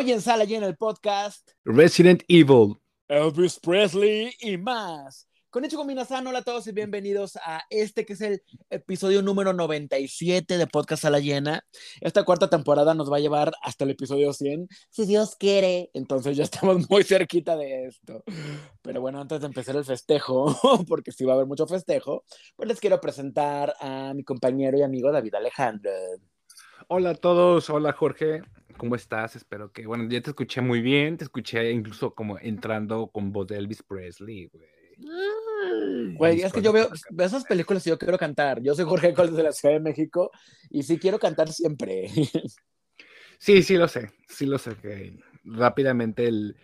Hoy en Sala Llena el podcast Resident Evil, Elvis Presley y más. Con hecho Minasan, hola a todos y bienvenidos a este que es el episodio número 97 de Podcast Sala Llena. Esta cuarta temporada nos va a llevar hasta el episodio 100, si Dios quiere. Entonces ya estamos muy cerquita de esto. Pero bueno, antes de empezar el festejo, porque sí va a haber mucho festejo, pues les quiero presentar a mi compañero y amigo David Alejandro. Hola a todos, hola Jorge, ¿cómo estás? Espero que, bueno, ya te escuché muy bien, te escuché incluso como entrando con voz de Elvis Presley, güey. Güey, es que yo veo, esas películas y yo quiero cantar. Yo soy Jorge Coles de la Ciudad de México y sí quiero cantar siempre. Sí, sí lo sé, sí lo sé que rápidamente el,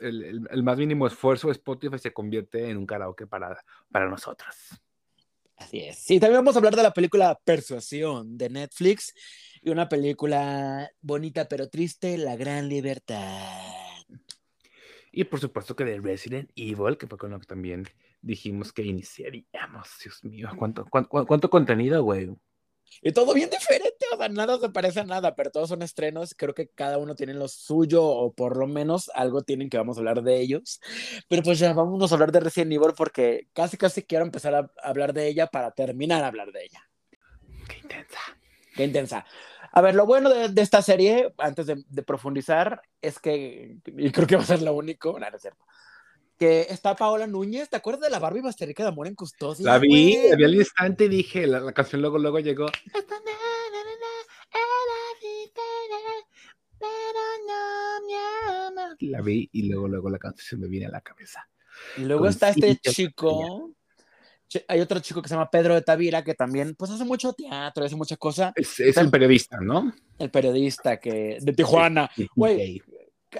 el, el, más mínimo esfuerzo de Spotify se convierte en un karaoke para, para nosotros. Así es. Sí, también vamos a hablar de la película Persuasión de Netflix y una película bonita pero triste, La Gran Libertad. Y por supuesto que de Resident Evil, que fue con lo que también dijimos que iniciaríamos. Dios mío, ¿cuánto, cuánto, contenido, güey? Y todo bien diferente, o sea, nada se parece a nada, pero todos son estrenos. Creo que cada uno tiene lo suyo, o por lo menos algo tienen que vamos a hablar de ellos. Pero pues ya vamos a hablar de Resident Evil porque casi, casi quiero empezar a hablar de ella para terminar a hablar de ella. Qué intensa. Qué intensa. A ver, lo bueno de, esta serie, antes de, profundizar, es que, y creo que va a ser lo único, no, no es cierto, que está Paola Núñez, ¿te acuerdas de la Barbie Basterica de Amor en Custodia? La vi, la vi al instante y dije, la, canción luego, luego llegó. La vi y luego, luego la canción me viene a la cabeza. Y luego está este chico, hay otro chico que se llama Pedro de Tavira que también pues hace mucho teatro, hace mucha cosa. Es, el periodista, ¿no? El periodista que de Tijuana. Güey,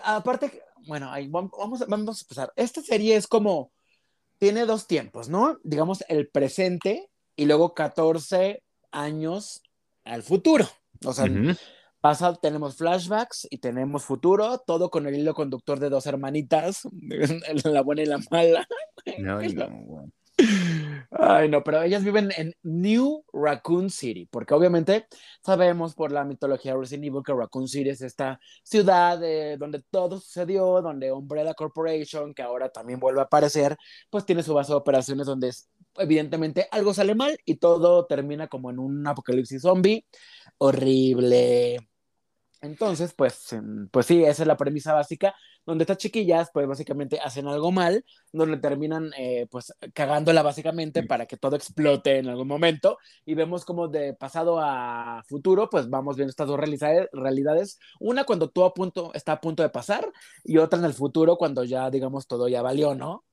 aparte, bueno, ahí vamos, vamos a empezar. Esta serie es como, tiene dos tiempos, ¿no? Digamos el presente y luego 14 años al futuro. O sea, pasa, tenemos flashbacks y tenemos futuro, todo con el hilo conductor de dos hermanitas, la buena y la mala. No, no, Ay, no, pero ellas viven en New Raccoon City, porque obviamente sabemos por la mitología de Resident Evil que Raccoon City es esta ciudad donde todo sucedió, donde Umbrella Corporation, que ahora también vuelve a aparecer, pues tiene su base de operaciones donde evidentemente algo sale mal y todo termina como en un apocalipsis zombie horrible. Entonces, pues, pues sí, esa es la premisa básica, donde estas chiquillas, pues básicamente hacen algo mal, donde terminan, eh, pues, cagándola básicamente para que todo explote en algún momento, y vemos como de pasado a futuro, pues vamos viendo estas dos realidades, una cuando todo a punto, está a punto de pasar, y otra en el futuro cuando ya, digamos, todo ya valió, ¿no?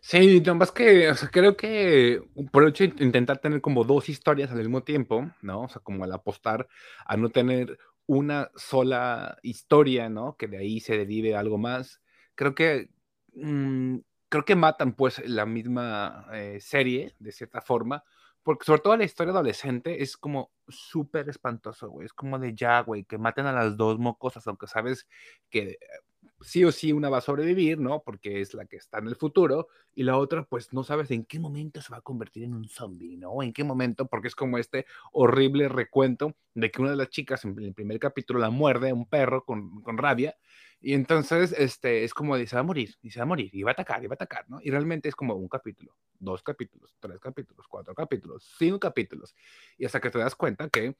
Sí, más que, o sea, creo que por el hecho de intentar tener como dos historias al mismo tiempo, ¿no? O sea, como al apostar a no tener una sola historia, ¿no? Que de ahí se derive algo más. Creo que, mm, creo que matan pues la misma eh, serie, de cierta forma, porque sobre todo la historia adolescente es como súper espantoso, güey. Es como de ya, güey, que maten a las dos mocosas, aunque sabes que sí o sí una va a sobrevivir, ¿no? Porque es la que está en el futuro, y la otra, pues no sabes en qué momento se va a convertir en un zombie, ¿no? En qué momento, porque es como este horrible recuento de que una de las chicas en el primer capítulo la muerde un perro con, con rabia, y entonces este, es como de se va a morir, y se va a morir, y va a atacar, y va a atacar, ¿no? Y realmente es como un capítulo, dos capítulos, tres capítulos, cuatro capítulos, cinco capítulos, y hasta que te das cuenta que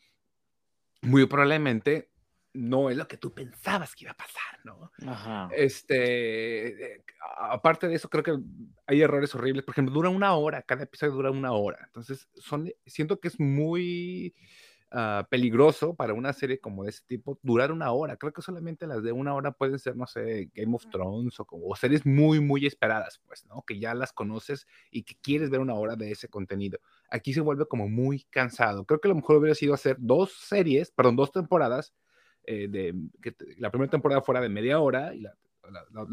muy probablemente no es lo que tú pensabas que iba a pasar, ¿no? Ajá. Este, eh, aparte de eso, creo que hay errores horribles. Por ejemplo, dura una hora, cada episodio dura una hora. Entonces, son, siento que es muy ah, peligroso para una serie como de ese tipo durar una hora. Creo que solamente las de una hora pueden ser, no sé, Game of Thrones o, series muy, muy esperadas, pues, ¿no? Que ya las conoces y que quieres ver una hora de ese contenido. Aquí se vuelve como muy cansado. Creo que lo mejor hubiera sido hacer dos series, perdón, dos temporadas eh, de que la primera temporada fuera de media hora y la,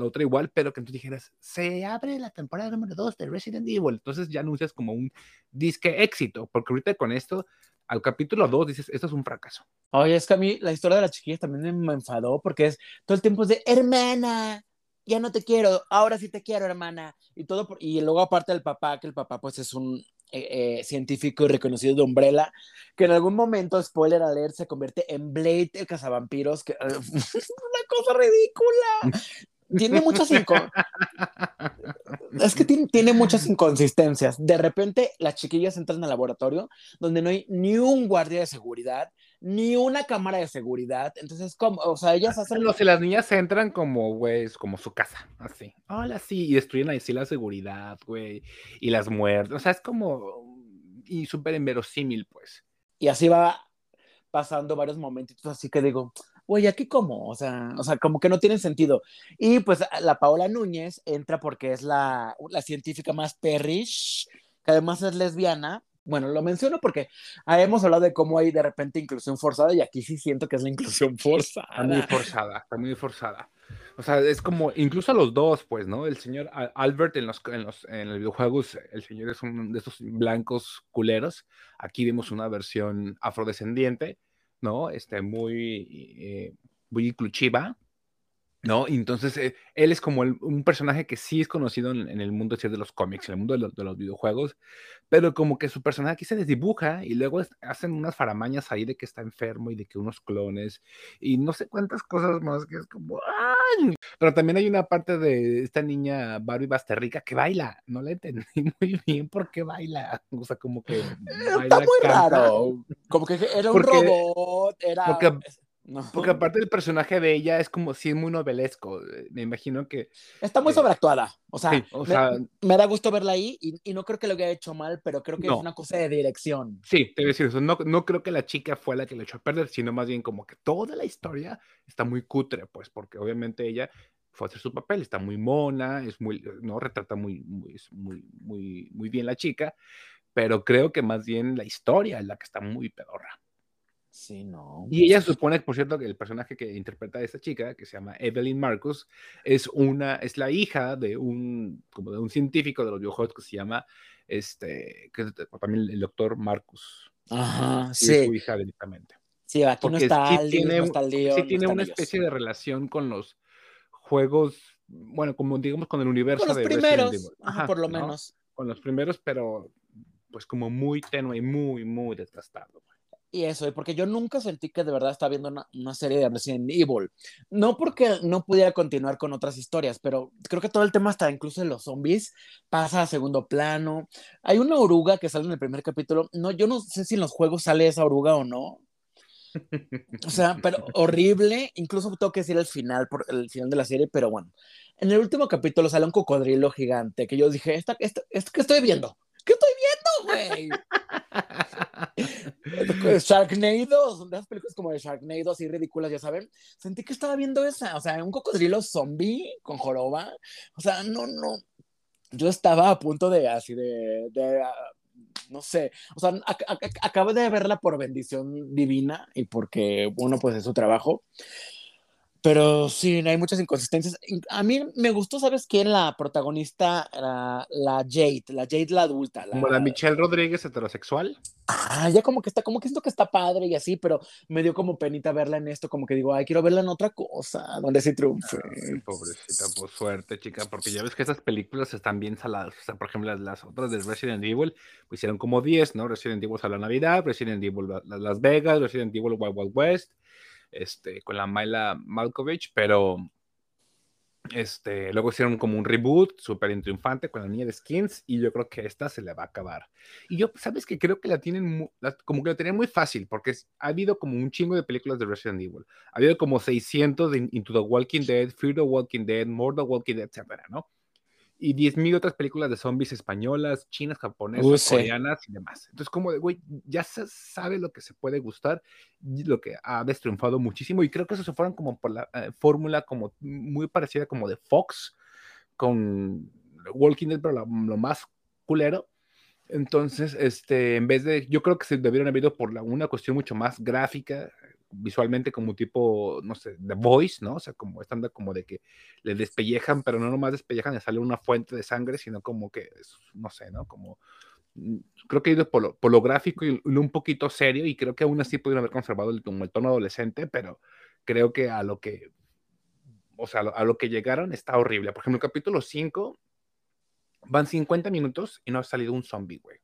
otra igual, pero que entonces dijeras, se abre la temporada número 2 de Resident Evil. Entonces ya anuncias como un disque éxito, porque ahorita con esto, al capítulo 2 dices, esto es un fracaso. Oye, es que a mí la historia de las chiquillas también me enfadó, porque es todo el tiempo es de hermana, ya no te quiero, ahora sí te quiero, hermana. Y todo, y luego aparte del papá, que el papá pues es un eh, eh, científico y reconocido de Umbrella, que en algún momento, spoiler alert, se convierte en Blade, el cazavampiros, que una cosa ridícula. Tiene muchas es que tiene, muchas inconsistencias. De repente, las chiquillas entran al laboratorio donde no hay ni un guardia de seguridad, ni una cámara de seguridad. Entonces, como, o sea, ellas hacen. No, si las niñas entran como, güey, como su casa, así. Hola, sí, y destruyen ahí sí la seguridad, güey, y las muertes. O sea, es como. Y súper inverosímil, pues. Y así va pasando varios momentos, así que digo, oye, ¿aquí cómo? O sea, o sea, como que no tiene sentido. Y pues la Paola Núñez entra porque es la, la científica más perrish, que además es lesbiana. Bueno, lo menciono porque hemos hablado de cómo hay de repente inclusión forzada y aquí sí siento que es la inclusión forzada. Está muy forzada, está muy forzada. O sea, es como, incluso a los dos, pues, ¿no? El señor Albert en los, en los, en los videojuegos, el señor es uno de esos blancos culeros. Aquí vemos una versión afrodescendiente ¿no? Este, muy, eh, muy inclusiva, ¿no? entonces eh, él es como un personaje que sí es conocido en, el mundo de los cómics, en el mundo de, los videojuegos, pero como que su personaje aquí se desdibuja y luego hacen unas faramañas ahí de que está enfermo y de que unos clones y no sé cuántas cosas más que es como ¡ay! Pero también hay una parte de esta niña Barbie Basterrica que baila, no la entendí muy bien por qué baila, o sea, como que Está muy raro, como que era un robot, era porque aparte el personaje de ella es como si es muy novelesco. Eh, me imagino que. Está muy sobreactuada. O sea, me, da gusto verla ahí y, no creo que lo haya hecho mal, pero creo que es una cosa de dirección. Sí, te voy a decir eso. No, no creo que la chica fue la que le echó a perder, sino más bien como que toda la historia está muy cutre, pues, porque obviamente ella fue a hacer su papel, está muy mona, es muy, no retrata muy, muy, muy, muy, muy bien la chica, pero creo que más bien la historia es la que está muy pedorra. Sí, no. Y ella supone, por cierto, que el personaje que interpreta a esta chica, que se llama Evelyn Marcus, es una, es la hija de un, como de un científico de los videojuegos que se llama, este, que es también el doctor Marcus. Ajá, sí. su hija directamente. Sí, aquí no está, sí tiene, sí tiene una especie de relación con los juegos, bueno, como digamos con el universo con los primeros, Ajá, por lo menos. Con los primeros, pero pues como muy tenue y muy, muy desgastado y eso, porque yo nunca sentí que de verdad estaba viendo una, serie de Resident Evil. No porque no pudiera continuar con otras historias, pero creo que todo el tema hasta incluso de los zombies pasa a segundo plano. Hay una oruga que sale en el primer capítulo. No, yo no sé si en los juegos sale esa oruga o no. O sea, pero horrible. Incluso tengo que decir el final, por el final de la serie, pero bueno. En el último capítulo sale un cocodrilo gigante que yo dije, ¿esta, esto, esto, ¿qué estoy viendo? ¿Qué estoy güey? Sharknado, son de esas películas como de Sharknado, así ridículas, ya saben. Sentí que estaba viendo esa, o sea, un cocodrilo zombie con joroba. O sea, no, no. Yo estaba a punto de así de, de ah, no sé, o sea, acabo de verla por bendición divina y porque, bueno, pues es su trabajo. Pero sí, hay muchas inconsistencias. A mí me gustó, ¿sabes quién? La protagonista, la, la Jade, la Jade la adulta. Como la Michelle Rodríguez heterosexual. Ah, ya como que está, como que siento que está padre y así, pero me dio como penita verla en esto, como que digo, ay, quiero verla en otra cosa, donde sí triunfe. Ah, pobrecita, pues suerte, chica, porque ya ves que esas películas están bien saladas. O sea, por ejemplo, las, las otras de Resident Evil, pues hicieron como 10, ¿no? Resident Evil a la Navidad, Resident Evil Las Vegas, Resident Evil Wild Wild West este, con la Myla Malkovich, pero este, luego hicieron como un reboot súper triunfante con la niña de Skins y yo creo que esta se le va a acabar. Y yo, ¿sabes que Creo que la tienen, como que la tienen muy fácil porque ha habido como un chingo de películas de Resident Evil. Ha habido como 600 de Into the Walking Dead, Fear the Walking Dead, More the Walking Dead, etcétera, ¿no? Y 10.000 otras películas de zombies españolas, chinas, japonesas, coreanas y demás. Entonces, como de, güey, ya se sabe lo que se puede gustar, lo que ha destriunfado muchísimo, y creo que eso se fueron como por la eh, fórmula como muy parecida como de Fox, con Walking Dead, pero lo más culero. Entonces, este, en vez de, yo creo que se debieron haber ido por la, una cuestión mucho más gráfica, visualmente como tipo, no sé, The Voice, ¿no? O sea, como estándar como de que le despellejan, pero no nomás despellejan y sale una fuente de sangre, sino como que, no sé, ¿no? Como, mm, creo que he ido por lo, por lo gráfico y un poquito serio y creo que aún así pudieron haber conservado el, el tono adolescente, pero creo que a lo que, o sea, a lo, que llegaron está horrible. Por ejemplo, el capítulo 5 van 50 minutos y no ha salido un zombie, güey.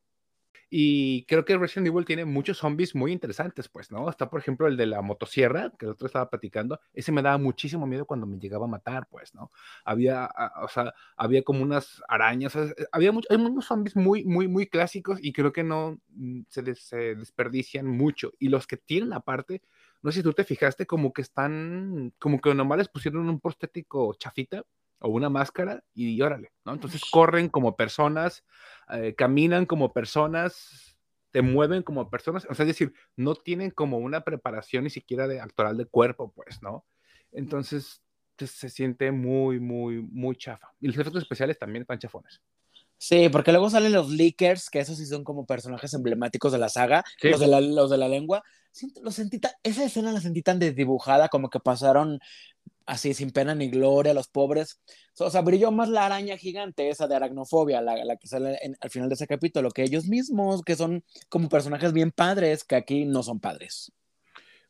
Y creo que Resident Evil tiene muchos zombies muy interesantes, pues, ¿no? Está, por ejemplo, el de la motosierra, que el otro estaba platicando. Ese me daba muchísimo miedo cuando me llegaba a matar, pues, ¿no? Había, o sea, había como unas arañas, había muchos, hay muchos zombies muy, muy, muy clásicos y creo que no mm, se desperdician mucho. Y los que tienen aparte, no sé si tú te fijaste, como que están, como que nomás les pusieron un prostético chafita o una máscara y, órale, ¿no? Entonces corren como personas, eh, caminan como personas, te mueven como personas, o sea, es decir, no tienen como una preparación ni siquiera de actoral de cuerpo, pues, ¿no? Entonces se siente muy, muy, muy chafa. Y los efectos especiales también están chafones. Sí, porque luego salen los leakers, que esos sí son como personajes emblemáticos de la saga, los, de la, los de la lengua. sentí esa escena la sentí tan desdibujada, como que pasaron así sin pena ni gloria, los pobres. O sea, brilló más la araña gigante, esa de aracnofobia, la, la que sale al final de ese capítulo, que ellos mismos, que son como personajes bien padres, que aquí no son padres.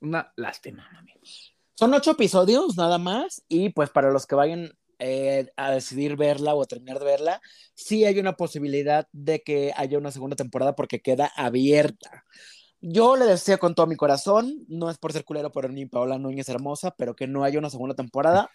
Una lástima, amigos. Son ocho episodios nada más, y pues para los que vayan eh, a decidir verla o a terminar de verla, sí hay una posibilidad de que haya una segunda temporada porque queda abierta. Yo le deseo con todo mi corazón, no es por ser culero, pero ni Paola Núñez hermosa, pero que no haya una segunda temporada,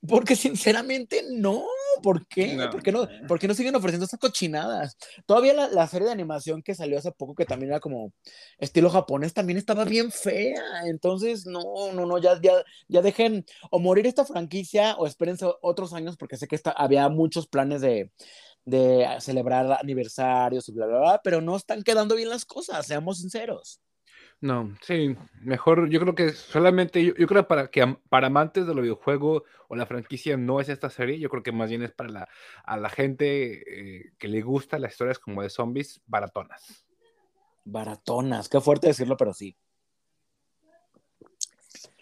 porque sinceramente no, ¿por qué? No. ¿Por, qué no, ¿Por qué no siguen ofreciendo estas cochinadas? Todavía la, la, serie de animación que salió hace poco, que también era como estilo japonés, también estaba bien fea, entonces no, no, no, ya, ya, ya dejen o morir esta franquicia o espérense otros años, porque sé que está, había muchos planes de de celebrar aniversarios y bla, bla, bla, pero no están quedando bien las cosas, seamos sinceros. No, sí, mejor, yo creo que solamente, yo, creo para que para amantes de los videojuegos o la franquicia no es esta serie, yo creo que más bien es para la, a la gente eh, que le gusta las historias como de zombies baratonas. Baratonas, qué fuerte decirlo, pero sí.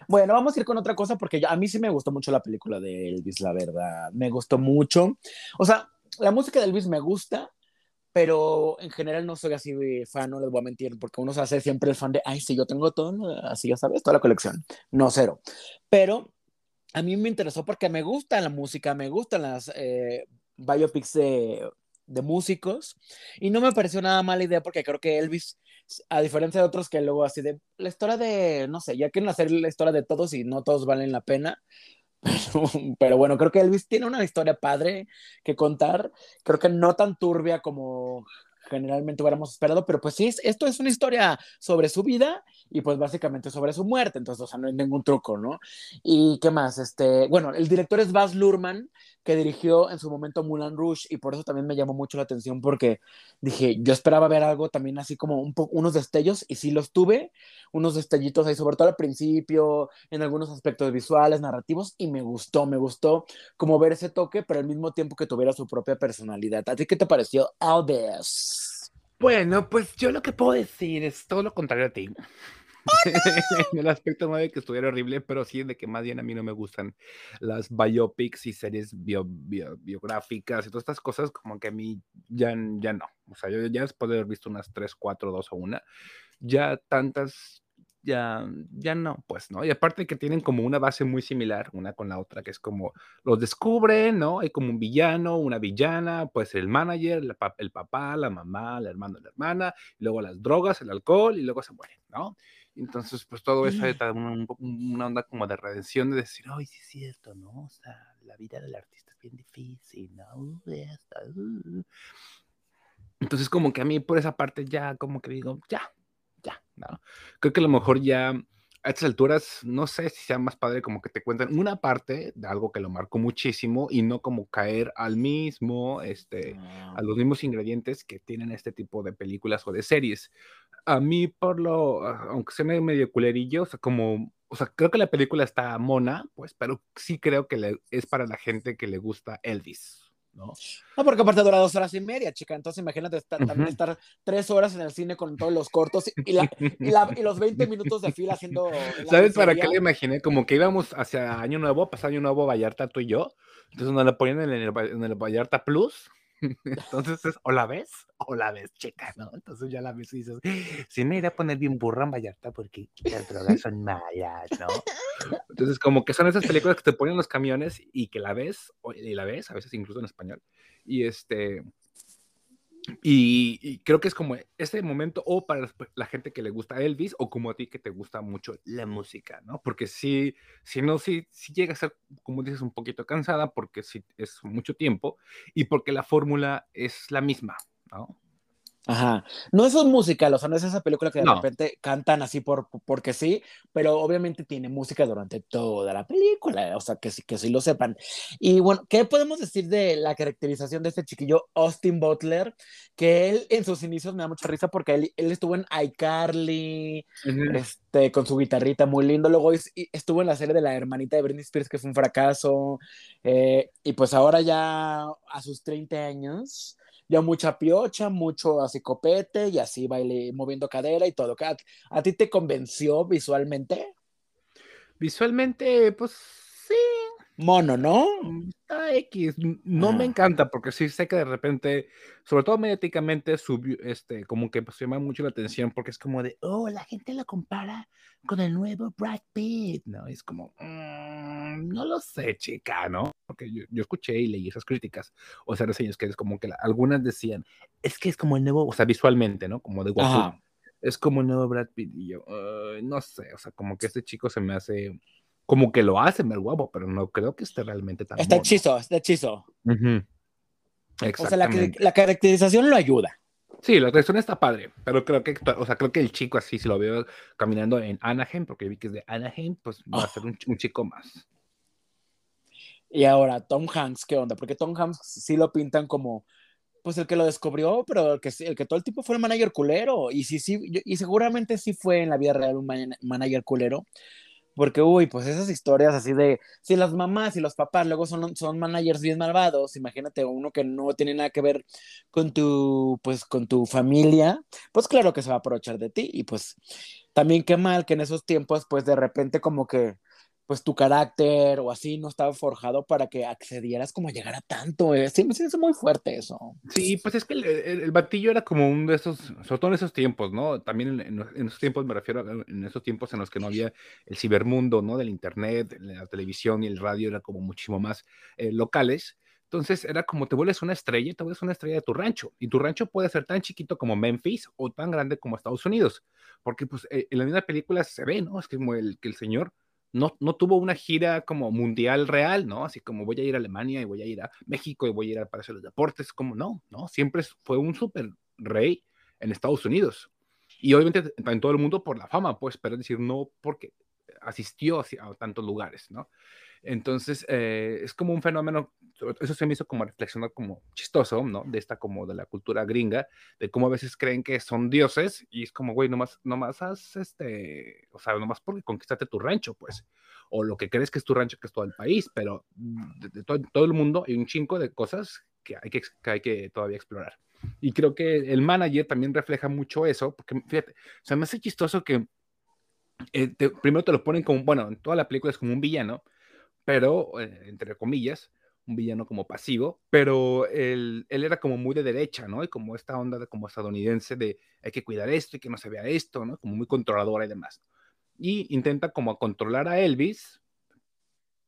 Bueno, vamos a ir con otra cosa porque a mí sí me gustó mucho la película de Elvis, la verdad. Me gustó mucho. O sea, la música de Elvis me gusta, pero en general no soy así fan, no les voy a mentir, porque uno se hace siempre el fan de, ay, sí, yo tengo todo, así ya sabes, toda la colección. No, cero. Pero a mí me interesó porque me gusta la música, me gustan las eh, biopics de, de músicos, y no me pareció nada mala idea porque creo que Elvis, a diferencia de otros que luego así de, la historia de, no sé, ya quieren hacer la historia de todos y no todos valen la pena, Pero, bueno, creo que Elvis tiene una historia padre que contar. Creo que no tan turbia como generalmente hubiéramos esperado, pero pues sí, esto es una historia sobre su vida y pues básicamente sobre su muerte, entonces, o sea, no hay ningún truco, ¿no? Y qué más, este, bueno, el director es Baz Luhrmann, que dirigió en su momento Mulan Rouge y por eso también me llamó mucho la atención porque dije, yo esperaba ver algo también así como un unos destellos y sí los tuve, unos destellitos ahí, sobre todo al principio, en algunos aspectos visuales, narrativos y me gustó, me gustó como ver ese toque, pero al mismo tiempo que tuviera su propia personalidad. ¿A ti qué te pareció Aldous? Bueno, pues yo lo que puedo decir es todo lo contrario a ti. en el aspecto no de que estuviera horrible, pero sí de que más bien a mí no me gustan las biopics y series biográficas y todas estas cosas, como que a mí ya, ya no. O sea, yo ya después de haber visto unas 3, 4, 2 o 1, ya tantas ya, ya no, pues, ¿no? Y aparte que tienen como una base muy similar, una con la otra, que es como los descubren, ¿no? Hay como un villano, una villana, pues el manager, el, el papá, la mamá, el hermano, la hermana, y luego las drogas, el alcohol, y luego se mueren, ¿no? Entonces, pues todo eso es una, una, onda como de redención, de decir, ay, sí es cierto, ¿no? O sea, la vida del artista es bien difícil, ¿no? Uh". Entonces, como que a mí por esa parte ya, como que digo, ya, ¿no? Creo que a lo mejor ya a estas alturas, no sé si sea más padre como que te cuenten una parte de algo que lo marcó muchísimo y no como caer al mismo, este, a ah. los mismos ingredientes que tienen este tipo de películas o de series. A mí, por lo, aunque sea medio culerillo, o sea, como, o sea, creo que la película está mona, pues, pero sí creo que es para la gente que le gusta Elvis. ¿No? No, porque aparte dura dos horas y media, chica. Entonces imagínate estar, también estar tres horas en el cine con todos los cortos y, la, y, los 20 minutos de fila haciendo. ¿Sabes para qué le imaginé? Como que íbamos hacia Año Nuevo, pasar Año Nuevo Vallarta tú y yo. Entonces nos la ponían en el, en el Vallarta Plus Entonces es, o la ves o la ves, chica, ¿no? Entonces ya la ves y dices, si me iré a poner bien burra en Vallarta porque las drogas son malas, ¿no? Entonces como que son esas películas que te ponen los camiones y que la ves, y la ves, a veces incluso en español, y este, Y, creo que es como ese momento, o para la gente que le gusta Elvis, o como a ti que te gusta mucho la música, ¿no? Porque si, si no, si, si llega a ser, como dices, un poquito cansada, porque si es mucho tiempo, y porque la fórmula es la misma, ¿no? Ajá. No es un musical, o sea, no es esa película que de repente cantan así por, porque sí, pero obviamente tiene música durante toda la película, o sea, que, que sí lo sepan. Y bueno, ¿qué podemos decir de la caracterización de este chiquillo Austin Butler? Que él en sus inicios me da mucha risa porque él, él estuvo en iCarly, este, con su guitarrita muy lindo, luego estuvo en la serie de la hermanita de Britney Spears, que fue un fracaso, eh, y pues ahora ya a sus 30 años ya mucha piocha, mucho así copete y así baile moviendo cadera y todo. ¿A, a ti te convenció visualmente? Visualmente, pues sí. Mono, ¿no? Está X. No me encanta porque sí sé que de repente, sobre todo mediáticamente, subió, este, como que pues, llama mucho la atención porque es como de, oh, la gente lo compara con el nuevo Brad Pitt, ¿no? es como, mm, no lo sé, chica, ¿no? Porque yo, escuché y leí esas críticas, o sea, reseñas que es como que algunas decían, es que es como el nuevo, o sea, visualmente, ¿no? Como de guapo. Es como el nuevo Brad Pitt y yo, no sé, o sea, como que este chico se me hace, como que lo hace el guapo, pero no creo que esté realmente tan Está hechizo, está hechizo. O sea, la, la caracterización lo ayuda. Sí, la atracción está padre, pero creo que, o sea, creo que el chico así, si lo veo caminando en Anaheim, porque vi que es de Anaheim, pues va a ser un, chico más. Y ahora, Tom Hanks, ¿qué onda? Porque Tom Hanks sí lo pintan como, pues el que lo descubrió, pero el que, el que todo el tiempo fue el manager culero. Y sí, sí, y seguramente sí fue en la vida real un manager culero, porque, uy, pues esas historias así de, si las mamás y los papás luego son, son managers bien malvados, imagínate uno que no tiene nada que ver con tu, pues, con tu familia, pues claro que se va a aprovechar de ti. Y pues también qué mal que en esos tiempos, pues de repente como que pues tu carácter o así no estaba forjado para que accedieras como a llegar a tanto. Eh. Sí, me siento muy fuerte eso. Sí, pues es que el, batillo era como uno de esos, sobre todo en esos tiempos, ¿no? También en, esos tiempos me refiero a en esos tiempos en los que no había el cibermundo, ¿no? Del internet, la televisión y el radio era como muchísimo más eh, locales. Entonces era como te vuelves una estrella, te vuelves una estrella de tu rancho. Y tu rancho puede ser tan chiquito como Memphis o tan grande como Estados Unidos. Porque pues eh, en la misma película se ve, ¿no? Es el, que el señor no, no tuvo una gira como mundial real, ¿no? Así como voy a ir a Alemania y voy a ir a México y voy a ir al Palacio de los Deportes, como no, ¿no? Siempre fue un super rey en Estados Unidos. Y obviamente en todo el mundo por la fama, pues, pero es decir, no porque asistió a tantos lugares, ¿no? Entonces, eh, es como un fenómeno, eso se me hizo como reflexionar como chistoso, ¿no? De esta como de la cultura gringa, de cómo a veces creen que son dioses y es como, güey, nomás, nomás haz este, o sea, nomás porque conquistaste tu rancho, pues, o lo que crees que es tu rancho, que es todo el país, pero de, todo, el mundo hay un chingo de cosas que hay que, que hay que todavía explorar. Y creo que el manager también refleja mucho eso, porque fíjate, o sea, me hace chistoso que eh, primero te lo ponen como, bueno, en toda la película es como un villano, pero, eh, entre comillas, un villano como pasivo, pero él, él, era como muy de derecha, ¿no? Y como esta onda de, como estadounidense de hay que cuidar esto y que no se vea esto, ¿no? Como muy controladora y demás. Y intenta como controlar a Elvis,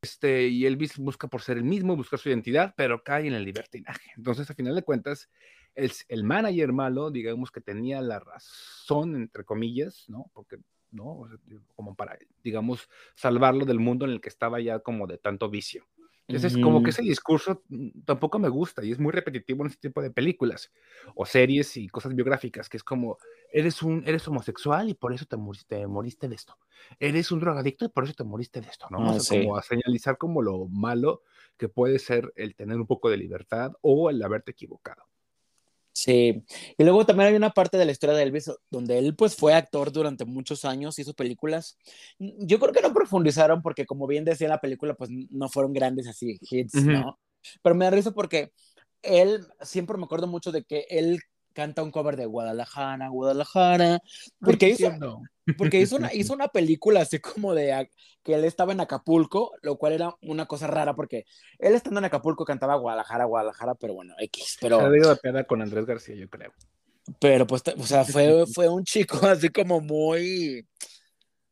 este, y Elvis busca por ser el mismo, buscar su identidad, pero cae en el libertinaje. Entonces, a final de cuentas, el, el manager malo, digamos que tenía la razón, entre comillas, ¿no? Porque ¿no? como para, digamos, salvarlo del mundo en el que estaba ya como de tanto vicio. Entonces, es como que ese discurso mm, tampoco me gusta y es muy repetitivo en este tipo de películas o series y cosas biográficas, que es como, eres, un, eres homosexual y por eso te moriste, moriste de esto. Eres un drogadicto y por eso te moriste de esto, ¿no? Ah, como a señalizar como lo malo que puede ser el tener un poco de libertad o el haberte equivocado. Sí, y luego también hay una parte de la historia de Elvis donde él pues fue actor durante muchos años, hizo películas. Yo creo que no profundizaron porque como bien decía la película pues no fueron grandes así hits, ¿no? Pero me da risa porque él, siempre me acuerdo mucho de que él canta un cover de Guadalajara, Guadalajara, porque hizo, porque hizo una, hizo una película así como de que él estaba en Acapulco, lo cual era una cosa rara porque él estando en Acapulco cantaba Guadalajara, Guadalajara, pero bueno, X. Pero, Se ha pena con Andrés García, yo creo. Pero pues, o sea, fue, fue un chico así como muy,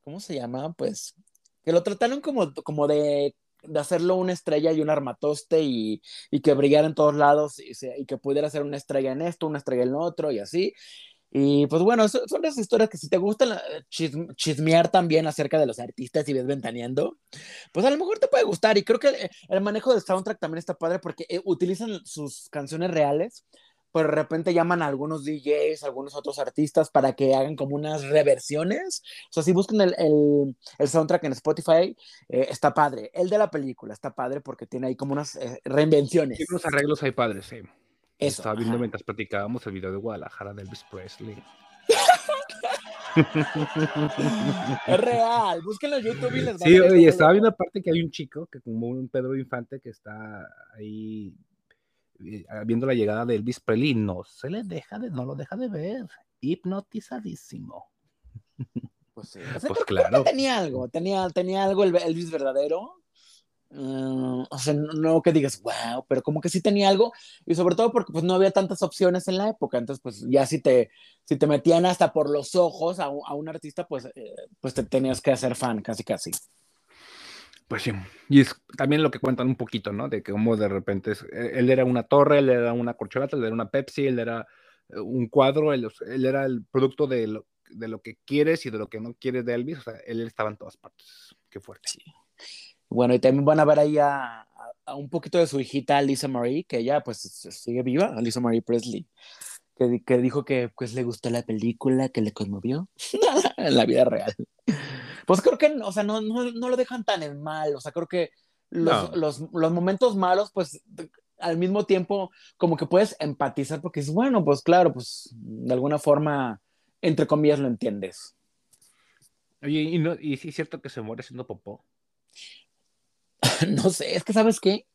¿cómo se llama? Pues, que lo trataron como, como de de hacerlo una estrella y un armatoste y, y que brillara en todos lados y, y, que pudiera ser una estrella en esto, una estrella en lo otro y así. Y pues bueno, son, son esas historias que si te gustan eh, chismear también acerca de los artistas y ves ventaneando, pues a lo mejor te puede gustar. Y creo que el, manejo del soundtrack también está padre porque eh, utilizan sus canciones reales, pero de repente llaman a algunos DJs, a algunos otros artistas para que hagan como unas reversiones. O sea, si buscan el, el, el soundtrack en Spotify, eh, está padre. El de la película está padre porque tiene ahí como unas reinvenciones. Y unos arreglos ahí padres, sí. Eso, Estaba viendo mientras platicábamos el video de Guadalajara de Elvis Presley. es real, búsquenlo en YouTube y les Sí, oye, estaba viendo aparte que hay un chico, que como un Pedro Infante, que está ahí eh, viendo la llegada de Elvis Presley, no se le deja de, no lo deja de ver, hipnotizadísimo. Pues sí, pues claro. tenía algo, tenía, tenía algo el Elvis verdadero, Mm, o sea, no que digas, wow, pero como que sí tenía algo, y sobre todo porque pues no había tantas opciones en la época, entonces pues ya si te, si te metían hasta por los ojos a, a un artista, pues, eh, pues te tenías que hacer fan, casi casi. Pues sí, y es también lo que cuentan un poquito, ¿no? De que como de repente e, él era una torre, él era una corcholata, él era una Pepsi, él era eh, un cuadro, él, él era el producto de lo, de lo, que quieres y de lo que no quieres de Elvis, o sea, él estaba en todas partes. Qué fuerte. Sí. Bueno, y también van a ver ahí a, un poquito de su hijita Lisa Marie, que ella pues sigue viva, Lisa Marie Presley, que, que dijo que pues le gustó la película, que le conmovió en la vida real. Pues creo que, o sea, no, no, no lo dejan tan en mal, o sea, creo que los, los, los, momentos malos, pues al mismo tiempo como que puedes empatizar porque es bueno, pues claro, pues de alguna forma, entre comillas, lo entiendes. Oye, ¿y, no, y sí es cierto que se muere siendo popó? no sé, es que sabes qué,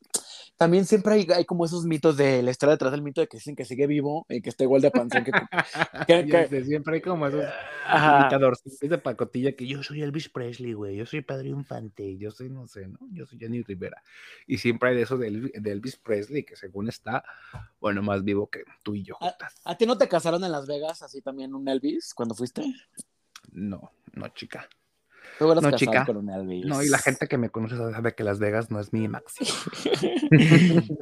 también siempre hay, hay, como esos mitos de la historia detrás del mito de que dicen que sigue vivo y que está igual de panzón que, que, siempre hay como esos imitadores de pacotilla que yo soy Elvis Presley, güey, yo soy Pedro Infante, yo soy no sé, ¿no? Yo soy Jenny Rivera. Y siempre hay de esos de, Elvis Presley que según está, bueno, más vivo que tú y yo. ¿A, ¿A ti no te casaron en Las Vegas así también un Elvis cuando fuiste? No, no, chica no, chica. No, y la gente que me conoce sabe que Las Vegas no es mi máximo.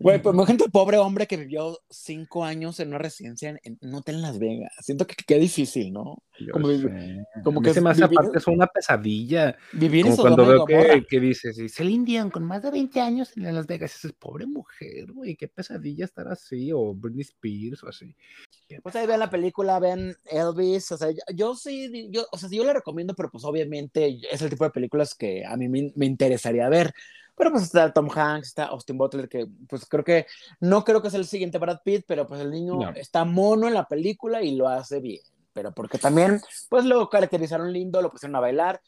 Güey, pues gente pobre hombre que vivió cinco años en una residencia en, un hotel en Las Vegas. Siento que qué difícil, ¿no? como, como que más aparte es una pesadilla. Vivir como cuando veo que, que dices, Celine Dion con más de 20 años en Las Vegas, dices, pobre mujer, güey, qué pesadilla estar así, o Britney Spears o así. Pues ahí ven la película, ven Elvis, o sea, yo, sí, yo, o sea, yo le recomiendo, pero pues obviamente es el tipo de películas que a mí me, me interesaría ver. Pero pues está Tom Hanks, está Austin Butler, que pues creo que, no creo que sea el siguiente Brad Pitt, pero pues el niño está mono en la película y lo hace bien. Pero porque también, pues lo caracterizaron lindo, lo pusieron a bailar.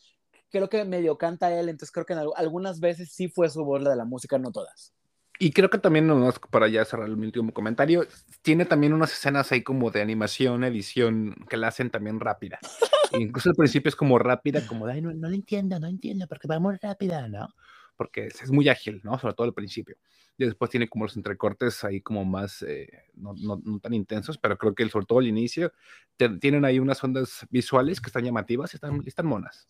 Creo que medio canta él, entonces creo que algunas veces sí fue su voz la de la música, no todas. Y creo que también, para ya cerrar el último comentario, tiene también unas escenas ahí como de animación, edición, que la hacen también rápida. incluso al principio es como rápida, como de, no, no lo entiendo, no entiendo, porque va muy rápida, ¿no? Porque es, muy ágil, ¿no? Sobre todo al principio. Y después tiene como los entrecortes ahí como más, eh, no, no, no, tan intensos, pero creo que sobre todo al inicio tienen ahí unas ondas visuales que están llamativas y están, están monas.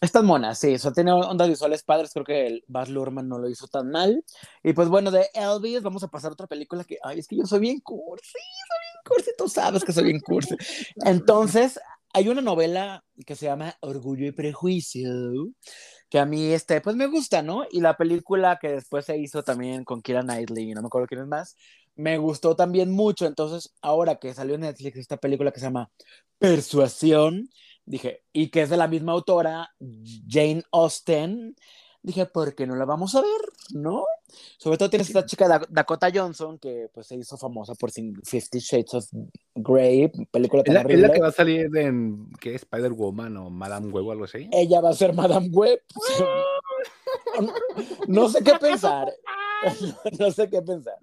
Están monas, sí, eso tiene ondas visuales padres, creo que el Baz Luhrmann no lo hizo tan mal. Y pues bueno, de Elvis vamos a pasar a otra película que, ay, es que yo soy bien cursi, soy bien cursi, tú sabes que soy bien cursi. Entonces, hay una novela que se llama Orgullo y Prejuicio, que a mí, este, pues me gusta, ¿no? Y la película que después se hizo también con Kira Knightley, no me acuerdo quién es más, me gustó también mucho. Entonces, ahora que salió en Netflix esta película que se llama Persuasión, dije, y que es de la misma autora, Jane Austen, dije, ¿por qué no la vamos a ver? ¿No? Sobre todo tienes esta chica Dakota Johnson que pues se hizo famosa por Fifty Shades of Grey, película tan ¿Es la, que va a salir en ¿qué? Spider-Woman o Madame Web o algo así? Ella va a ser Madame Web. no sé qué pensar. no sé qué pensar.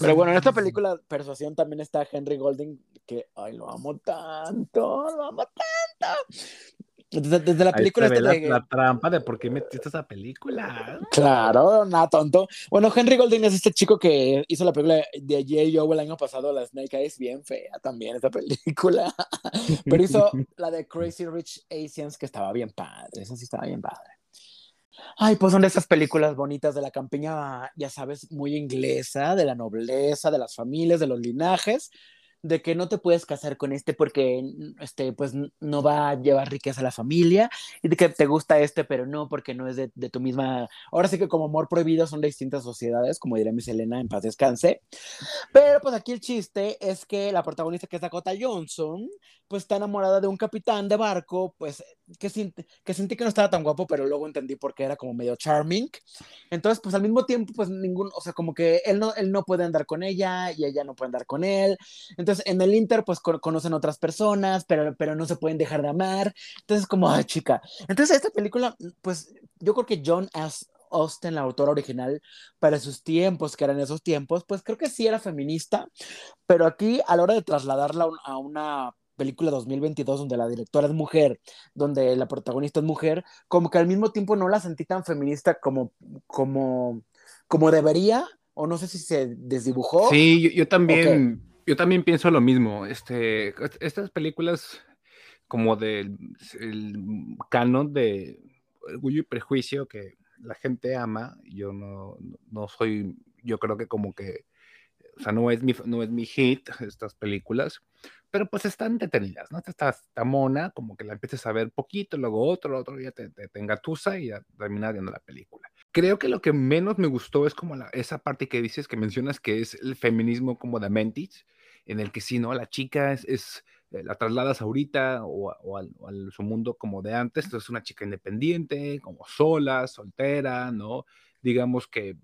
Pero bueno, en esta película Persuasión también está Henry Golding, que, ay, lo amo tanto, lo amo tanto. Desde, la película. la, la, trampa de por qué metiste esa película. Claro, nada tonto. Bueno, Henry Golding es este chico que hizo la película de J. Joe el año pasado, La Snake Eyes, bien fea también esa película. Pero hizo la de Crazy Rich Asians, que estaba bien padre. Esa sí estaba bien padre. Ay, pues son de esas películas bonitas de la campiña, ya sabes, muy inglesa, de la nobleza, de las familias, de los linajes, de que no te puedes casar con este porque este pues no va a llevar riqueza a la familia y de que te gusta este pero no porque no es de, de tu misma ahora sí que como amor prohibido son de distintas sociedades como diría mi Selena en paz descanse. Pero pues aquí el chiste es que la protagonista que es Dakota Johnson pues está enamorada de un capitán de barco pues que, que sentí que no estaba tan guapo pero luego entendí por qué era como medio charming. Entonces pues al mismo tiempo pues ningún o sea como que él no él no puede andar con ella y ella no puede andar con él. entonces, en el Inter, pues conocen otras personas, pero, pero no se pueden dejar de amar. Entonces, como, ay, chica. Entonces, esta película, pues yo creo que John S. Austen, la autora original, para sus tiempos, que eran esos tiempos, pues creo que sí era feminista, pero aquí a la hora de trasladarla a una película 2022 donde la directora es mujer, donde la protagonista es mujer, como que al mismo tiempo no la sentí tan feminista como, como, como debería, o no sé si se desdibujó. Sí, yo, también yo también pienso lo mismo. Este, estas películas como del canon de orgullo y prejuicio que la gente ama, yo no, no soy, yo creo que como que, o sea, no es mi, no es mi hit estas películas, pero pues están detenidas, ¿no? Esta está, mona, como que la empieces a ver poquito, luego otro, otro día te, te, engatusa y ya terminas viendo la película. Creo que lo que menos me gustó es como la, esa parte que dices, que mencionas que es el feminismo como de Mentis, en el que sí, ¿no? La chica es, eh, la trasladas ahorita o, al, su mundo como de antes, entonces es una chica independiente, como sola, soltera, ¿no? Digamos que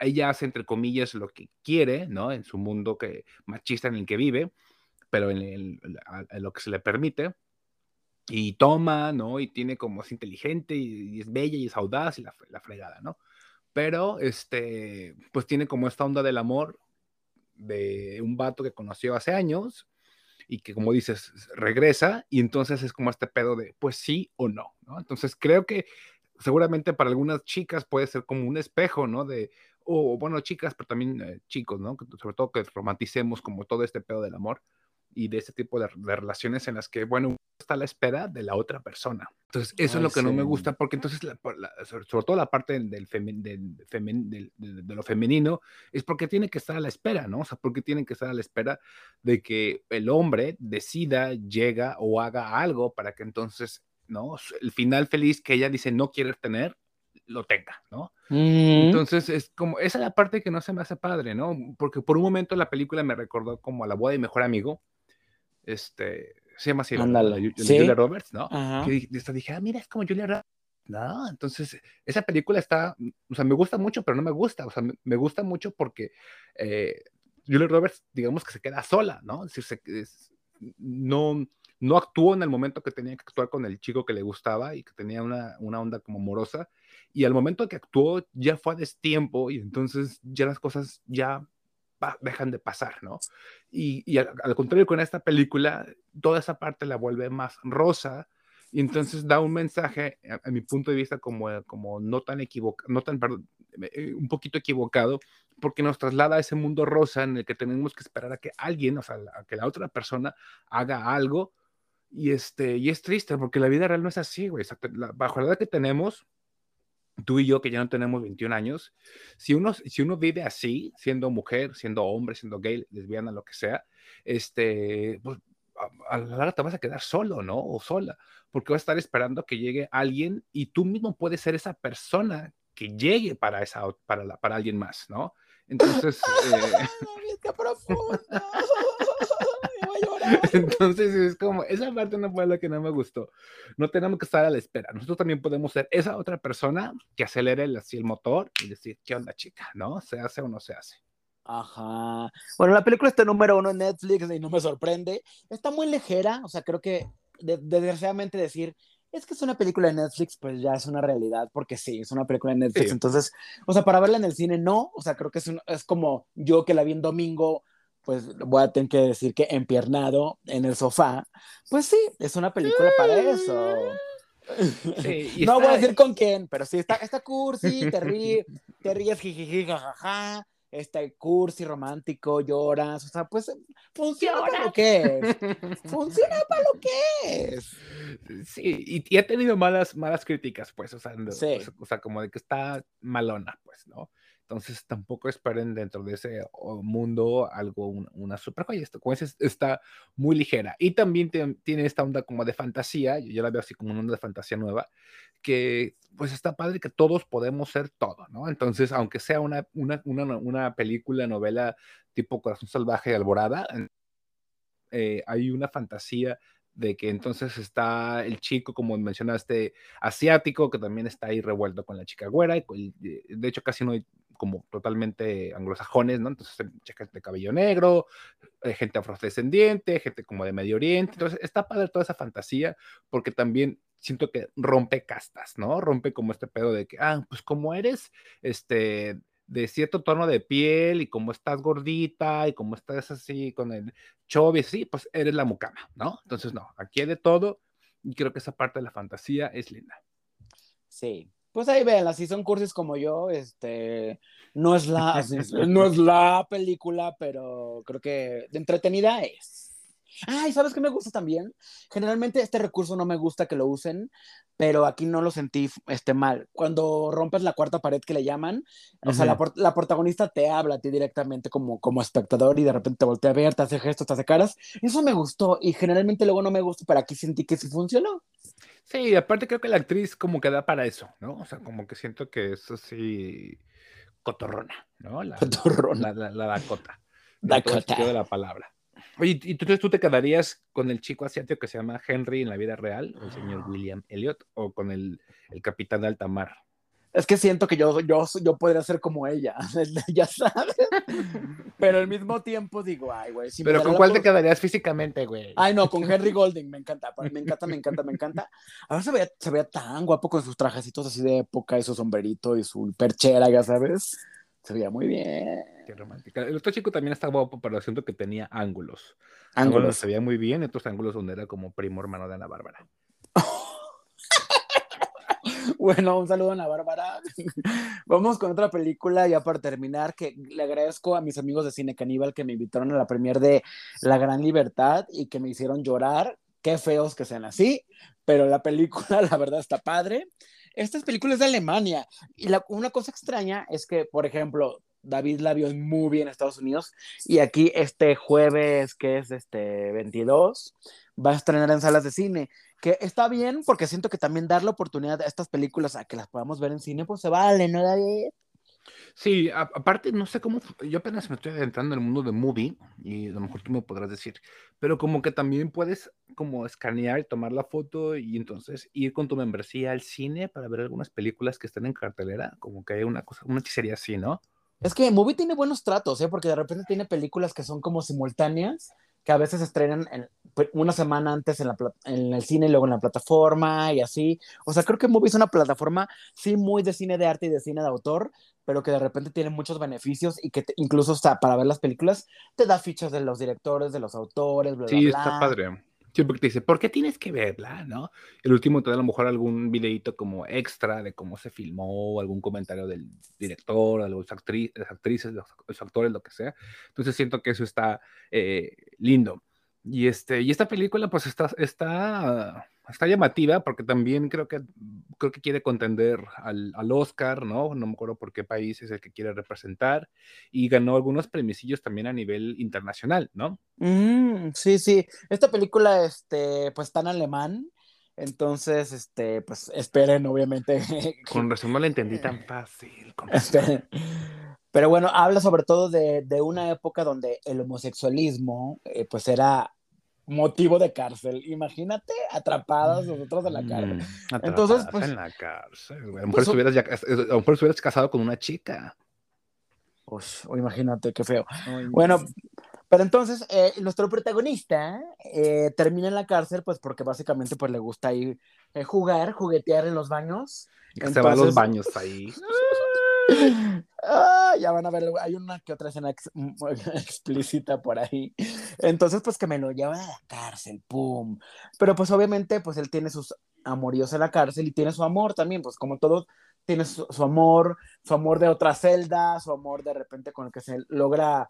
ella hace, entre comillas, lo que quiere, ¿no? En su mundo que, machista en el que vive, pero en, lo que se le permite. Y toma, ¿no? Y tiene como es inteligente y, es bella y es audaz y la, la, fregada, ¿no? Pero, este, pues tiene como esta onda del amor de un vato que conoció hace años y que, como dices, regresa y entonces es como este pedo de, pues sí o no. Entonces creo que seguramente para algunas chicas puede ser como un espejo, ¿no? De, o bueno, chicas, pero también eh, chicos, ¿no? Sobre todo que romanticemos como todo este pedo del amor y de ese tipo de, relaciones en las que, bueno, está a la espera de la otra persona. Entonces, eso es lo que no me gusta, porque entonces, sobre, todo la parte del, del, de lo femenino, es porque tiene que estar a la espera, ¿no? O sea, porque tienen que estar a la espera de que el hombre decida, llega o haga algo para que entonces, ¿no? El final feliz que ella dice no quiere tener, lo tenga, ¿no? Entonces es como, esa es la parte que no se me hace padre, ¿no? Porque por un momento la película me recordó como a la boda de mejor amigo, este, se llama así, Julia Roberts, ¿no? Que dije, ah, mira, es como Julia Roberts. No, entonces esa película está, o sea, me gusta mucho, pero no me gusta, o sea, me, gusta mucho porque eh, Julia Roberts, digamos que se queda sola, ¿no? Es decir, no, no actuó en el momento que tenía que actuar con el chico que le gustaba y que tenía una, una onda como morosa, y al momento que actuó ya fue a destiempo y entonces ya las cosas ya dejan de pasar, ¿no? Y, al, contrario, con esta película, toda esa parte la vuelve más rosa y entonces da un mensaje, a, mi punto de vista, como, como no tan equivocado, no tan, perdón, eh, un poquito equivocado, porque nos traslada a ese mundo rosa en el que tenemos que esperar a que alguien, o sea, a que la otra persona haga algo. Y, este, y es triste porque la vida real no es así, güey. bajo la edad que tenemos, tú y yo que ya no tenemos 21 años, si uno, si uno vive así, siendo mujer, siendo hombre, siendo gay, lesbiana, lo que sea, este, pues a, la larga te vas a quedar solo, ¿no? O sola, porque vas a estar esperando que llegue alguien y tú mismo puedes ser esa persona que llegue para, esa, para, para alguien más, ¿no? Entonces... Eh... ¡Qué profunda! Entonces es como, esa parte no fue la que no me gustó. No tenemos que estar a la espera. Nosotros también podemos ser esa otra persona que acelere el, así el motor y decir, ¿qué onda, chica? ¿No? ¿Se hace o no se hace? Ajá. Bueno, la película está número uno en Netflix y no me sorprende. Está muy ligera, o sea, creo que desgraciadamente decir, es que es una película de Netflix, pues ya es una realidad, porque sí, es una película de Netflix. Entonces, o sea, para verla en el cine, no. O sea, creo que es, es como yo que la vi en domingo pues voy a tener que decir que empiernado en el sofá, pues sí, es una película para eso. no voy a decir con quién, pero sí, está, está cursi, te ríes, te ríes, jijiji, jajaja, este cursi romántico, lloras, o sea, pues funciona para lo que es. funciona para lo que es. Sí, y, ha tenido malas, malas críticas, pues, o sea, o sea, como de que está malona, pues, ¿no? Entonces tampoco esperen dentro de ese mundo algo, una, super joya. Esto, como es, está muy ligera. Y también tiene esta onda como de fantasía, yo la veo así como una onda de fantasía nueva, que pues está padre que todos podemos ser todo, ¿no? Entonces, aunque sea una, una, una, película, novela tipo Corazón Salvaje y Alborada, eh, hay una fantasía de que entonces está el chico, como mencionaste, asiático, que también está ahí revuelto con la chica güera, y de hecho casi no hay como totalmente anglosajones, ¿no? Entonces, gente de cabello negro, eh, gente afrodescendiente, gente como de Medio Oriente. Entonces, está padre toda esa fantasía, porque también siento que rompe castas, ¿no? Rompe como este pedo de que, ah, pues como eres, este, de cierto tono de piel y como estás gordita y como estás así con el chove, sí, pues eres la mucama, ¿no? Entonces, no, aquí hay de todo y creo que esa parte de la fantasía es linda. Sí, pues ahí ven, si son cursis como yo, este, no es la, no es la película, pero creo que de entretenida es. Ay, ¿sabes qué me gusta también? Generalmente este recurso no me gusta que lo usen, pero aquí no lo sentí este, mal. Cuando rompes la cuarta pared que le llaman, o sea, la, la, protagonista te habla a ti directamente como, como espectador y de repente te voltea a ver, te hace gestos, te hace caras. Eso me gustó y generalmente luego no me gusta, pero aquí sentí que sí funcionó. Sí, aparte creo que la actriz como que da para eso, ¿no? O sea, como que siento que eso sí cotorrona, ¿no? La, cotorrona. La, la, Dakota. Dakota. de la palabra. Oye, ¿y entonces tú te quedarías con el chico asiático que se llama Henry en la vida real, el señor William Elliot, o con el, el capitán de alta mar? Es que siento que yo, yo, yo podría ser como ella, ya sabes. Pero al mismo tiempo digo, ay, güey. Pero ¿con cuál te quedarías físicamente, güey? Ay, no, con Henry Golding, me encanta, me encanta, me encanta, me encanta. Ahora se veía, se veía tan guapo con sus trajecitos así de época y su sombrerito y su perchera, ya sabes. Se veía muy bien. Qué romántica. El otro chico también está guapo, pero siento que tenía ángulos. Ángulos. Se veía muy bien, otros ángulos donde era como primo hermano de Ana Bárbara. Bueno, un saludo a Ana Bárbara. Vamos con otra película ya para terminar, que le agradezco a mis amigos de Cine Caníbal que me invitaron a la premier de La Gran Libertad y que me hicieron llorar. Qué feos que sean así, pero la película, la verdad, está padre. Esta película es de Alemania y una cosa extraña es que, por ejemplo, David la vio muy bien en Estados Unidos y aquí este jueves, que es este 22, va a estrenar en salas de cine que está bien porque siento que también dar la oportunidad a estas películas a que las podamos ver en cine, pues se vale, ¿no, David? Sí, aparte, no sé cómo, yo apenas me estoy adentrando en el mundo de movie y a lo mejor tú me podrás decir, pero como que también puedes como escanear, tomar la foto y entonces ir con tu membresía al cine para ver algunas películas que están en cartelera, como que hay una cosa, una hechicería así, ¿no? Es que Movie tiene buenos tratos, ¿eh? Porque de repente tiene películas que son como simultáneas que a veces estrenan pues, una semana antes en, la, en, el cine y luego en la plataforma y así. O sea, creo que Movie es una plataforma, sí, muy de cine de arte y de cine de autor, pero que de repente tiene muchos beneficios y que incluso hasta para ver las películas te da fichas de los directores, de los autores, bla, sí, está padre. Porque te dice, ¿por qué tienes que verla? ¿no? El último te da a lo mejor algún videito como extra de cómo se filmó, algún comentario del director, de los actrices, las actrices, los, actores, lo que sea. Entonces siento que eso está eh, lindo. Y, este, y esta película pues está, está está llamativa porque también creo que, creo que quiere contender al, al, Oscar, ¿no? No me acuerdo por qué país es el que quiere representar y ganó algunos premisillos también a nivel internacional, ¿no? Mm, sí, sí. Esta película, este, pues está en alemán. Entonces, este, pues esperen, obviamente. Con razón no la entendí tan fácil. Pero bueno, habla sobre todo de, de una época donde el homosexualismo, eh, pues era motivo de cárcel. Imagínate atrapadas nosotros en la cárcel. Mm, Entonces, pues. En la cárcel, A lo mejor, pues, estuvieras ya, a lo mejor estuvieras casado con una chica. o imagínate qué feo. bueno, pero entonces eh, nuestro protagonista eh, termina en la cárcel, pues porque básicamente pues le gusta ir eh, jugar, juguetear en los baños. se va a los baños ahí. Ya van a ver, hay una que otra escena explícita por ahí. Entonces, pues que me lo llevan a la cárcel, pum. Pero pues obviamente, pues él tiene sus amoríos en la cárcel y tiene su amor también, pues como todos, tiene su, amor, su amor de otra celda, su amor de repente con el que se logra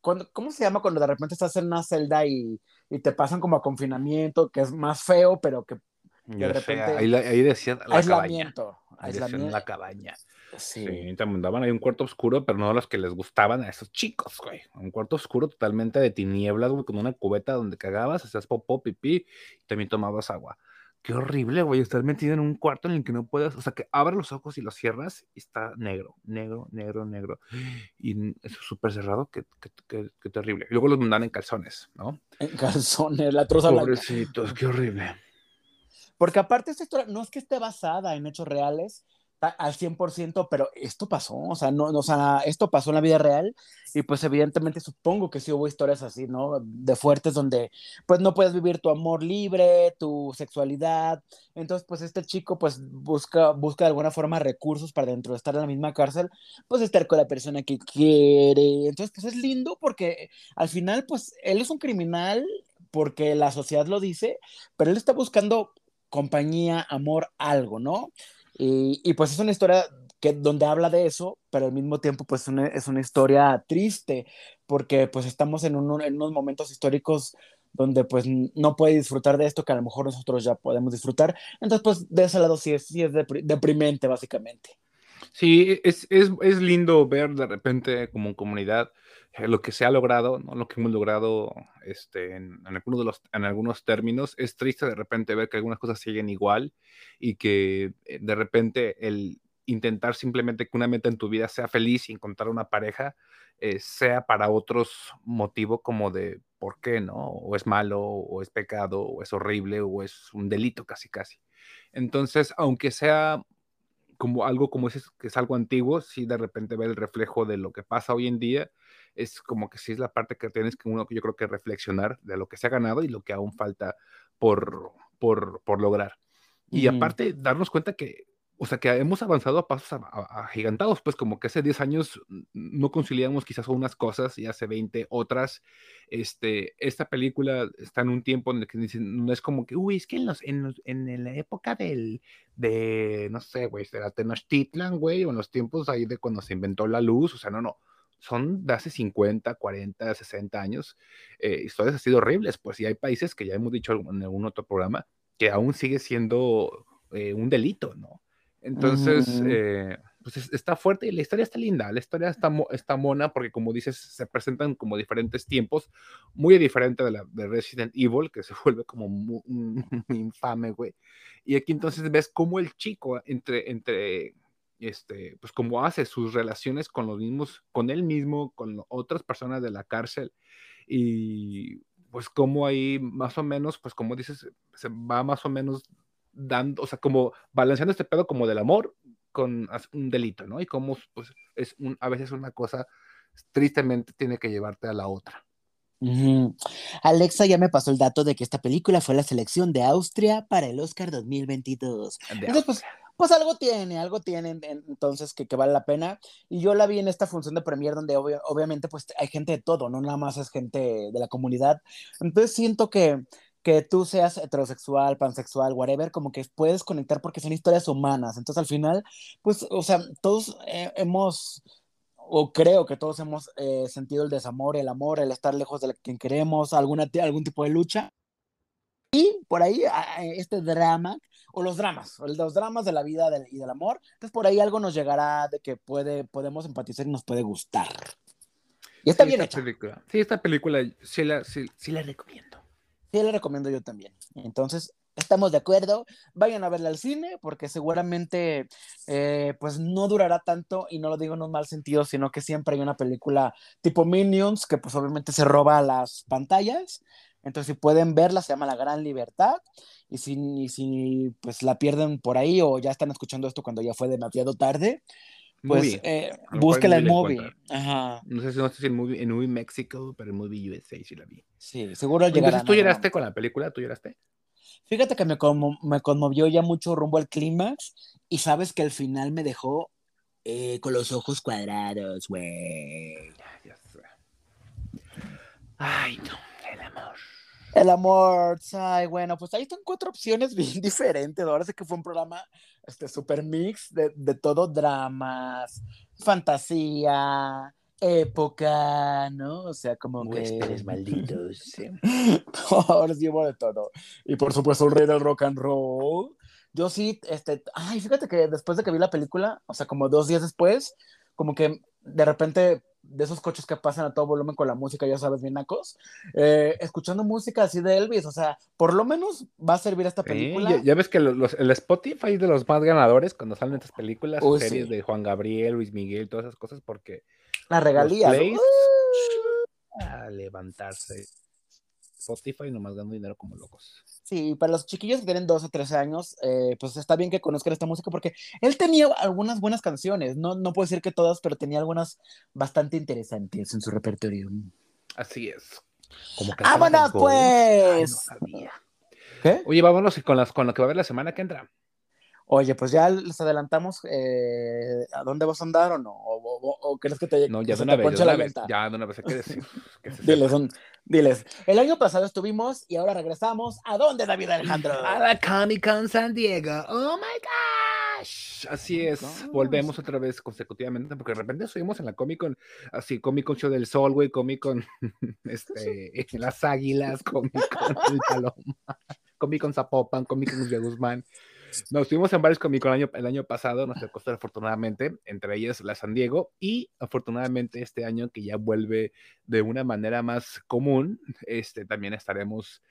¿Cómo se llama cuando de repente estás en una celda y, y, te pasan como a confinamiento, que es más feo, pero que de repente... ahí, ahí, decía la aislamiento. Cabaña. Aislamiento. la cabaña. Sí. sí. te mandaban ahí un cuarto oscuro, pero no los que les gustaban a esos chicos, güey. Un cuarto oscuro totalmente de tinieblas, güey, con una cubeta donde cagabas, hacías popó, pipí, y también tomabas agua qué horrible, güey, estar metido en un cuarto en el que no puedas, o sea, que abres los ojos y los cierras y está negro, negro, negro, negro. Y es súper cerrado, qué, qué, qué, terrible. Y luego los mandan en calzones, ¿no? En calzones, la troza Pobrecitos, qué horrible. Porque aparte esta historia no es que esté basada en hechos reales, al 100%, pero esto pasó, o sea, no, o sea, esto pasó en la vida real y pues evidentemente supongo que sí hubo historias así, ¿no? De fuertes donde pues no puedes vivir tu amor libre, tu sexualidad, entonces pues este chico pues busca, busca de alguna forma recursos para dentro de estar en la misma cárcel, pues estar con la persona que quiere, entonces pues es lindo porque al final pues él es un criminal porque la sociedad lo dice, pero él está buscando compañía, amor, algo, ¿no? Y, pues es una historia que, donde habla de eso, pero al mismo tiempo pues es una historia triste, porque pues estamos en, en, unos momentos históricos donde pues no puede disfrutar de esto que a lo mejor nosotros ya podemos disfrutar. Entonces pues de ese lado sí es, sí es deprimente básicamente. Sí, es, es, es lindo ver de repente como comunidad lo que se ha logrado, ¿no? lo que hemos logrado este, en, algunos de los, en algunos términos. Es triste de repente ver que algunas cosas siguen igual y que eh, de repente el intentar simplemente que una meta en tu vida sea feliz y encontrar una pareja eh, sea para otros motivo como de por qué, ¿no? O es malo, o es pecado, o es horrible, o es un delito casi casi. Entonces, aunque sea como algo como ese, que es algo antiguo, sí de repente ver el reflejo de lo que pasa hoy en día, es como que sí es la parte que tienes que uno, yo creo que reflexionar de lo que se ha ganado y lo que aún falta por, por, por lograr. Y aparte, darnos cuenta que, o sea, que hemos avanzado a pasos agigantados, pues como que hace 10 años no conciliamos quizás unas cosas y hace 20 otras. Este, esta película está en un tiempo en el que no es como que, uy, es que en, los, en, en la época del, de, no sé, güey, será Tenochtitlan, güey, o en los tiempos ahí de cuando se inventó la luz, o sea, no, no son de hace 50, 40, 60 años, eh, historias así horribles, pues, y hay países que ya hemos dicho en algún otro programa que aún sigue siendo eh, un delito, ¿no? Entonces, eh, pues está fuerte y la historia está linda, la historia está, está mona porque como dices, se presentan como diferentes tiempos, muy diferente de la de Resident Evil, que se vuelve como muy, infame, güey. Y aquí entonces ves cómo el chico entre, entre este, pues como hace sus relaciones con los mismos, con él mismo, con otras personas de la cárcel y pues como ahí más o menos, pues como dices, se va más o menos dando, o sea, como balanceando este pedo como del amor con un delito, ¿no? Y como pues es un, a veces una cosa tristemente tiene que llevarte a la otra. Alexa ya me pasó el dato de que esta película fue la selección de Austria para el Oscar 2022. Entonces, pues, pues algo tiene, algo tiene entonces que, que, vale la pena. Y yo la vi en esta función de premier donde obviamente pues hay gente de todo, no nada más es gente de la comunidad. Entonces siento que, que tú seas heterosexual, pansexual, whatever, como que puedes conectar porque son historias humanas. Entonces al final, pues, o sea, todos eh, hemos o creo que todos hemos eh, sentido el desamor, el amor, el estar lejos de quien queremos, alguna, algún tipo de lucha. Y por ahí este drama, o los dramas, los dramas de la vida y del amor, entonces por ahí algo nos llegará de que puede, podemos empatizar y nos puede gustar. Y está bien hecha. Película. Sí, esta película sí la, sí, la recomiendo. Sí, la recomiendo yo también. Entonces, estamos de acuerdo, vayan a verla al cine porque seguramente eh, pues no durará tanto y no lo digo en un mal sentido, sino que siempre hay una película tipo Minions que pues obviamente se roba las pantallas entonces, si pueden verla, se llama La Gran Libertad. Y si, si pues la pierden por ahí o ya están escuchando esto cuando ya fue demasiado tarde, pues eh, búsquela en Movie. Ajá. No sé, no sé si en Movie, en Movie México, pero en Movie USA sí la vi. Sí, seguro llegará. Entonces, ¿tú lloraste con la película? ¿Tú lloraste? Fíjate que me, me conmovió ya mucho rumbo al clímax y sabes que el final me dejó eh, con los ojos cuadrados, güey. Ay, no, el amor. El amor, ay, bueno, pues ahí están cuatro opciones bien diferentes. Ahora sé que fue un programa este super mix de, de todo, dramas, fantasía, época, ¿no? O sea, como Huéspedes malditos. Ahora sí de todo. Y por supuesto, el rey del rock and roll. Yo sí, este, ay, fíjate que después de que vi la película, o sea, como dos días después, como que de repente de esos coches que pasan a todo volumen con la música, ya sabes, bien nacos, eh, escuchando música así de Elvis, o sea, por lo menos va a servir esta película. ya, ves que el Spotify es de los más ganadores cuando salen estas películas, series de Juan Gabriel, Luis Miguel, todas esas cosas, porque... La regalía. a levantarse. Spotify nomás dando dinero como locos. Sí, para los chiquillos que tienen dos o tres años, eh, pues está bien que conozcan esta música porque él tenía algunas buenas canciones, no, no puedo decir que todas, pero tenía algunas bastante interesantes en su repertorio. Así es. Como ¡Vámonos, pues! ¿Qué? Oye, vámonos con, las, con lo que va a haber la semana que entra. Oye, pues ya les adelantamos eh, a dónde vas a andar o no, o, crees que te No, ya de una vez, ya de una vez, hay que decir. diles, diles, el año pasado estuvimos y ahora regresamos. ¿A dónde, David Alejandro? A la Comic Con San Diego. ¡Oh, my gosh! Así es, volvemos otra vez consecutivamente, porque de repente subimos en la Comic Con, así, Comic Con Show del Sol, güey, Comic Con, este, las Águilas, Comic Con El Paloma, Comic Con Zapopan, Comic Con de Guzmán. Nos estuvimos en varios Comic Con el año, el año pasado, nos costó afortunadamente, entre ellas la San Diego, y afortunadamente este año que ya vuelve de una manera más común, este, también estaremos...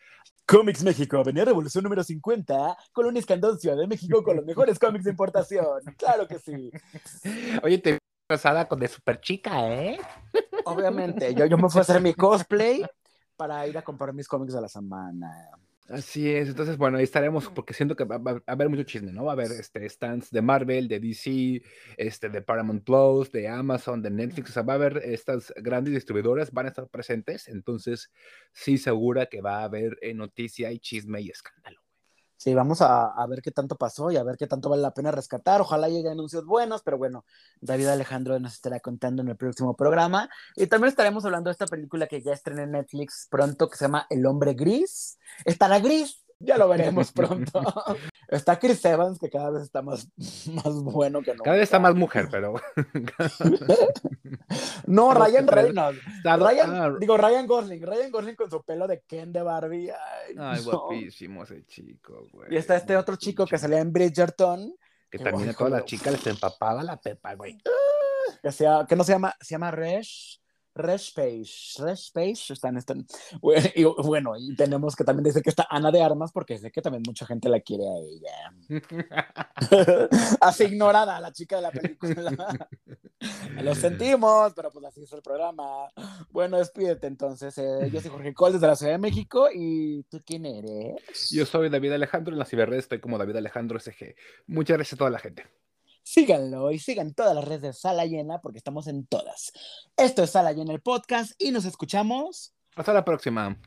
Comics México, Avenida Revolución número 50, Colonia Escandón, Ciudad de México, con los mejores cómics de importación. Claro que sí. Oye, te casada con de super chica, ¿eh? Obviamente, yo, yo me fui a hacer mi cosplay para ir a comprar mis cómics de la semana. Así es, entonces, bueno, ahí estaremos porque siento que va, a haber mucho chisme, ¿no? Va a haber este, stands de Marvel, de DC, este, de Paramount Plus, de Amazon, de Netflix, o sea, va a haber estas grandes distribuidoras, van a estar presentes, entonces sí segura que va a haber eh, noticia y chisme y escándalo. Sí, vamos a, a, ver qué tanto pasó y a ver qué tanto vale la pena rescatar. Ojalá lleguen anuncios buenos, pero bueno, David Alejandro nos estará contando en el próximo programa. Y también estaremos hablando de esta película que ya estrena en Netflix pronto, que se llama El Hombre Gris. Estará gris, ya lo veremos pronto. Está Chris Evans, que cada vez está más, más bueno que no. Cada vez está más mujer, pero. no, Ryan Reynolds. Ryan, ah, digo, Ryan Gosling. Ryan Gosling con su pelo de Ken de Barbie. Ay, guapísimo ese chico, güey. Y está este otro chico que salía en Bridgerton. Que también a todas las chicas les empapaba la pepa, güey. Que, sea, que no se llama, se llama Resh. Respace, Respace están, están, y bueno, y tenemos que también decir que está Ana de Armas, porque sé que también mucha gente la quiere a ella. así ignorada, la chica de la película. Lo sentimos, pero pues así es el programa. Bueno, despídete entonces. Eh, yo soy Jorge Col desde la Ciudad de México, ¿y tú quién eres? Yo soy David Alejandro, en la ciberredes estoy como David Alejandro SG. Muchas gracias a toda la gente síganlo y sigan todas las redes de Sala Llena porque estamos en todas. Esto es Sala Llena el podcast y nos escuchamos. Hasta la próxima.